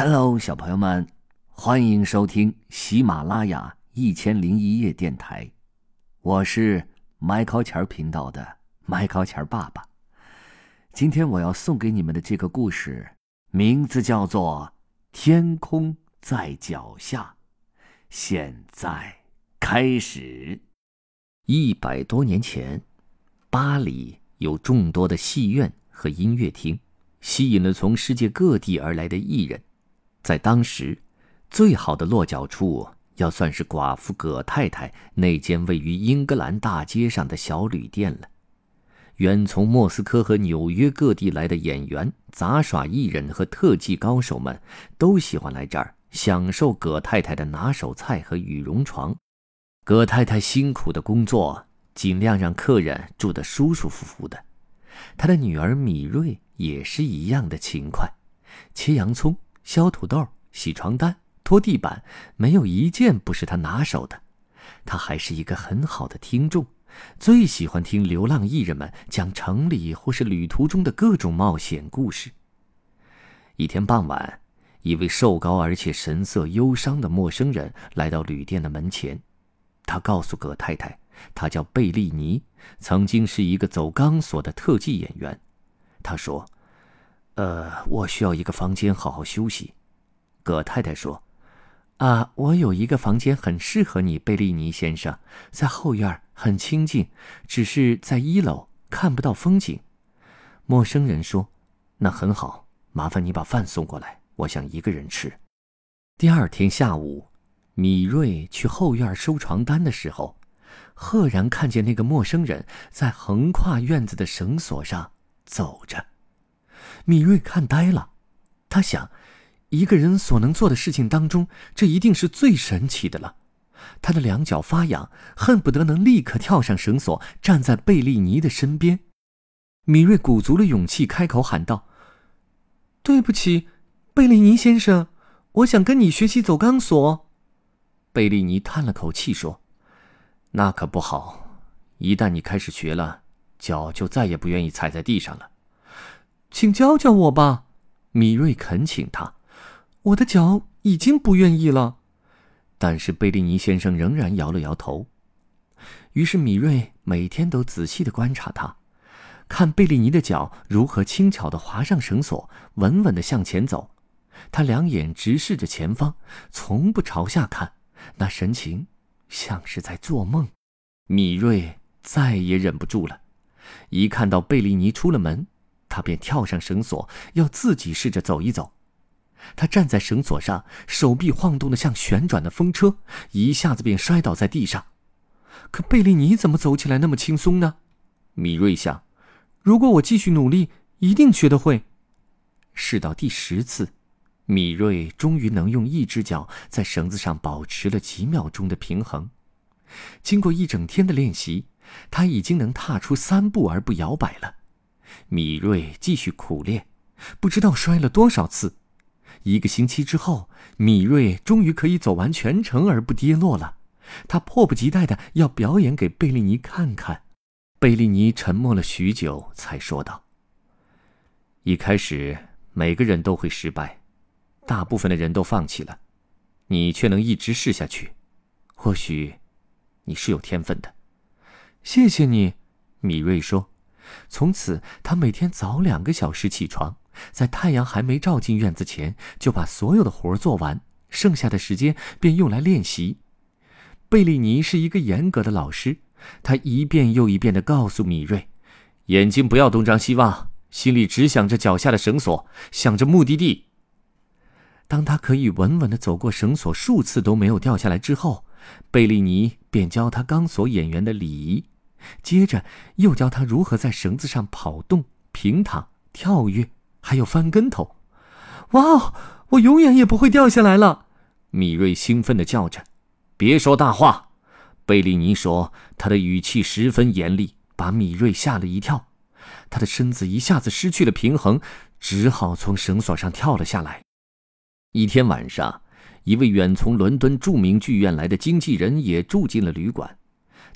Hello，小朋友们，欢迎收听喜马拉雅一千零一夜电台，我是麦考钱频道的麦考钱爸爸。今天我要送给你们的这个故事，名字叫做《天空在脚下》。现在开始。一百多年前，巴黎有众多的戏院和音乐厅，吸引了从世界各地而来的艺人。在当时，最好的落脚处要算是寡妇葛太太那间位于英格兰大街上的小旅店了。远从莫斯科和纽约各地来的演员、杂耍艺人和特技高手们，都喜欢来这儿享受葛太太的拿手菜和羽绒床。葛太太辛苦的工作，尽量让客人住得舒舒服服的。她的女儿米瑞也是一样的勤快，切洋葱、削土豆、洗床单、拖地板，没有一件不是他拿手的。他还是一个很好的听众，最喜欢听流浪艺人们讲城里或是旅途中的各种冒险故事。一天傍晚，一位瘦高而且神色忧伤的陌生人来到旅店的门前。他告诉葛太太，他叫贝利尼，曾经是一个走钢索的特技演员。他说：“呃，我需要一个房间好好休息。”葛太太说：“啊，我有一个房间很适合你，贝利尼先生，在后院，很清静，只是在一楼看不到风景。”陌生人说：“那很好，麻烦你把饭送过来，我想一个人吃。”第二天下午。米瑞去后院收床单的时候，赫然看见那个陌生人在横跨院子的绳索上走着。米瑞看呆了，他想，一个人所能做的事情当中，这一定是最神奇的了。他的两脚发痒，恨不得能立刻跳上绳索，站在贝利尼的身边。米瑞鼓足了勇气，开口喊道：“对不起，贝利尼先生，我想跟你学习走钢索。”贝利尼叹了口气说：“那可不好，一旦你开始学了，脚就再也不愿意踩在地上了。请教教我吧。”米瑞恳请他：“我的脚已经不愿意了。”但是贝利尼先生仍然摇了摇头。于是米瑞每天都仔细的观察他，看贝利尼的脚如何轻巧的划上绳索，稳稳的向前走。他两眼直视着前方，从不朝下看。那神情，像是在做梦。米瑞再也忍不住了，一看到贝利尼出了门，他便跳上绳索，要自己试着走一走。他站在绳索上，手臂晃动的像旋转的风车，一下子便摔倒在地上。可贝利尼怎么走起来那么轻松呢？米瑞想，如果我继续努力，一定学得会。试到第十次。米瑞终于能用一只脚在绳子上保持了几秒钟的平衡。经过一整天的练习，他已经能踏出三步而不摇摆了。米瑞继续苦练，不知道摔了多少次。一个星期之后，米瑞终于可以走完全程而不跌落了。他迫不及待的要表演给贝利尼看看。贝利尼沉默了许久，才说道：“一开始，每个人都会失败。”大部分的人都放弃了，你却能一直试下去，或许你是有天分的。谢谢你，米瑞说。从此，他每天早两个小时起床，在太阳还没照进院子前，就把所有的活做完，剩下的时间便用来练习。贝利尼是一个严格的老师，他一遍又一遍的告诉米瑞：眼睛不要东张西望，心里只想着脚下的绳索，想着目的地。当他可以稳稳的走过绳索数次都没有掉下来之后，贝利尼便教他钢索演员的礼仪，接着又教他如何在绳子上跑动、平躺、跳跃，还有翻跟头。哇哦，我永远也不会掉下来了！米瑞兴奋的叫着。别说大话，贝利尼说，他的语气十分严厉，把米瑞吓了一跳。他的身子一下子失去了平衡，只好从绳索上跳了下来。一天晚上，一位远从伦敦著名剧院来的经纪人也住进了旅馆。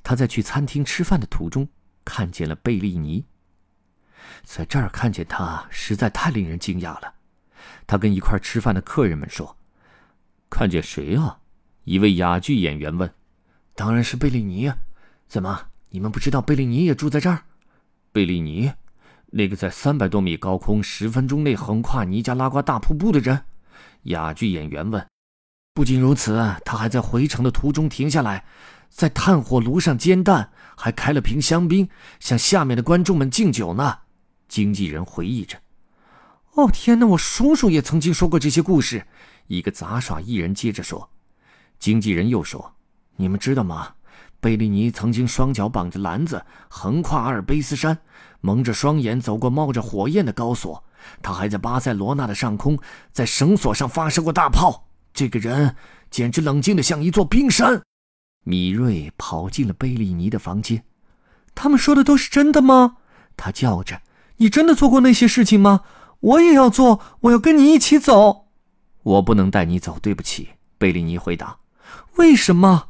他在去餐厅吃饭的途中，看见了贝利尼。在这儿看见他，实在太令人惊讶了。他跟一块吃饭的客人们说：“看见谁啊？”一位哑剧演员问：“当然是贝利尼啊。怎么，你们不知道贝利尼也住在这儿？贝利尼，那个在三百多米高空十分钟内横跨尼加拉瓜大瀑布的人？”哑剧演员问。不仅如此，他还在回程的途中停下来，在炭火炉上煎蛋，还开了瓶香槟，向下面的观众们敬酒呢。经纪人回忆着：“哦天哪，我叔叔也曾经说过这些故事。”一个杂耍艺人接着说。经纪人又说：“你们知道吗？贝利尼曾经双脚绑着篮子，横跨阿尔卑斯山，蒙着双眼走过冒着火焰的高索。他还在巴塞罗那的上空，在绳索上发射过大炮。”这个人简直冷静的像一座冰山。米瑞跑进了贝利尼的房间。他们说的都是真的吗？他叫着：“你真的做过那些事情吗？我也要做，我要跟你一起走。”我不能带你走，对不起。”贝利尼回答。“为什么？”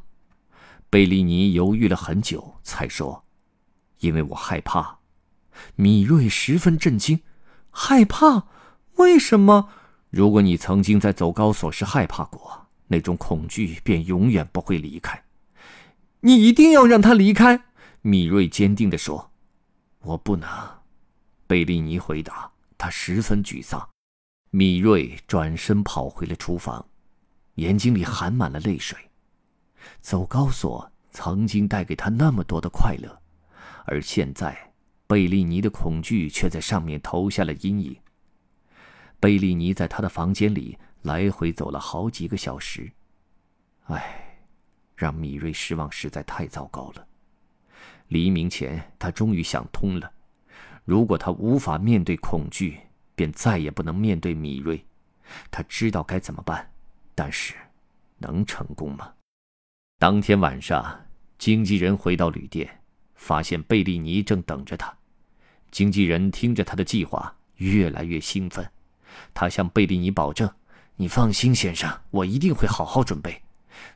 贝利尼犹豫了很久，才说：“因为我害怕。”米瑞十分震惊：“害怕？为什么？”如果你曾经在走高索时害怕过，那种恐惧便永远不会离开。你一定要让他离开，米瑞坚定地说。我不能，贝利尼回答。他十分沮丧。米瑞转身跑回了厨房，眼睛里含满了泪水。走高索曾经带给他那么多的快乐，而现在，贝利尼的恐惧却在上面投下了阴影。贝利尼在他的房间里来回走了好几个小时，唉，让米瑞失望实在太糟糕了。黎明前，他终于想通了：如果他无法面对恐惧，便再也不能面对米瑞。他知道该怎么办，但是，能成功吗？当天晚上，经纪人回到旅店，发现贝利尼正等着他。经纪人听着他的计划，越来越兴奋。他向贝利尼保证：“你放心，先生，我一定会好好准备。”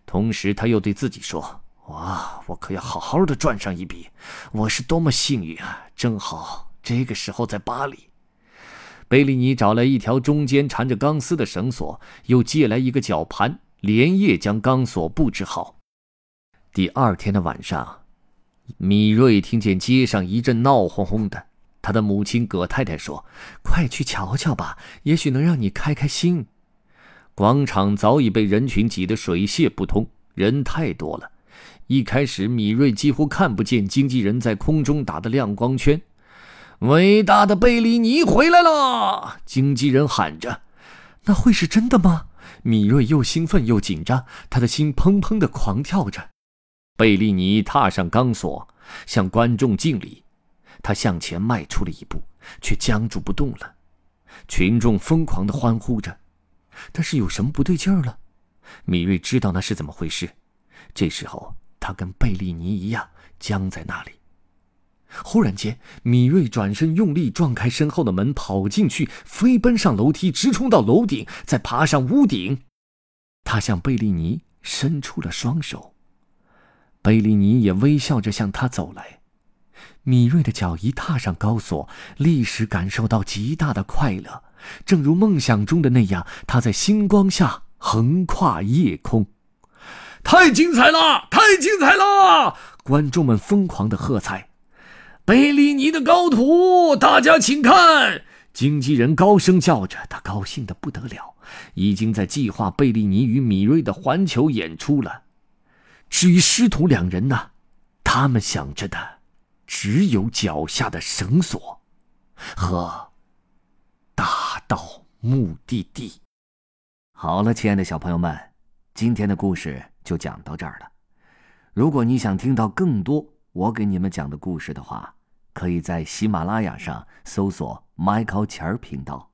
同时，他又对自己说：“哇，我可要好好的赚上一笔！我是多么幸运啊！正好这个时候在巴黎。”贝利尼找来一条中间缠着钢丝的绳索，又借来一个绞盘，连夜将钢索布置好。第二天的晚上，米瑞听见街上一阵闹哄哄的。他的母亲葛太太说：“快去瞧瞧吧，也许能让你开开心。”广场早已被人群挤得水泄不通，人太多了。一开始，米瑞几乎看不见经纪人在空中打的亮光圈。伟大的贝利尼回来了！经纪人喊着：“那会是真的吗？”米瑞又兴奋又紧张，他的心砰砰的狂跳着。贝利尼踏上钢索，向观众敬礼。他向前迈出了一步，却僵住不动了。群众疯狂的欢呼着，但是有什么不对劲儿了？米瑞知道那是怎么回事。这时候，他跟贝利尼一样僵在那里。忽然间，米瑞转身用力撞开身后的门，跑进去，飞奔上楼梯，直冲到楼顶，再爬上屋顶。他向贝利尼伸出了双手，贝利尼也微笑着向他走来。米瑞的脚一踏上高索，立时感受到极大的快乐，正如梦想中的那样，他在星光下横跨夜空，太精彩了！太精彩了！观众们疯狂的喝彩。贝利尼的高徒，大家请看！经纪人高声叫着，他高兴的不得了，已经在计划贝利尼与米瑞的环球演出了。至于师徒两人呢，他们想着的。只有脚下的绳索，和达到目的地。好了，亲爱的小朋友们，今天的故事就讲到这儿了。如果你想听到更多我给你们讲的故事的话，可以在喜马拉雅上搜索 “Michael 钱儿频道”。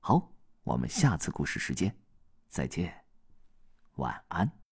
好，我们下次故事时间再见，晚安。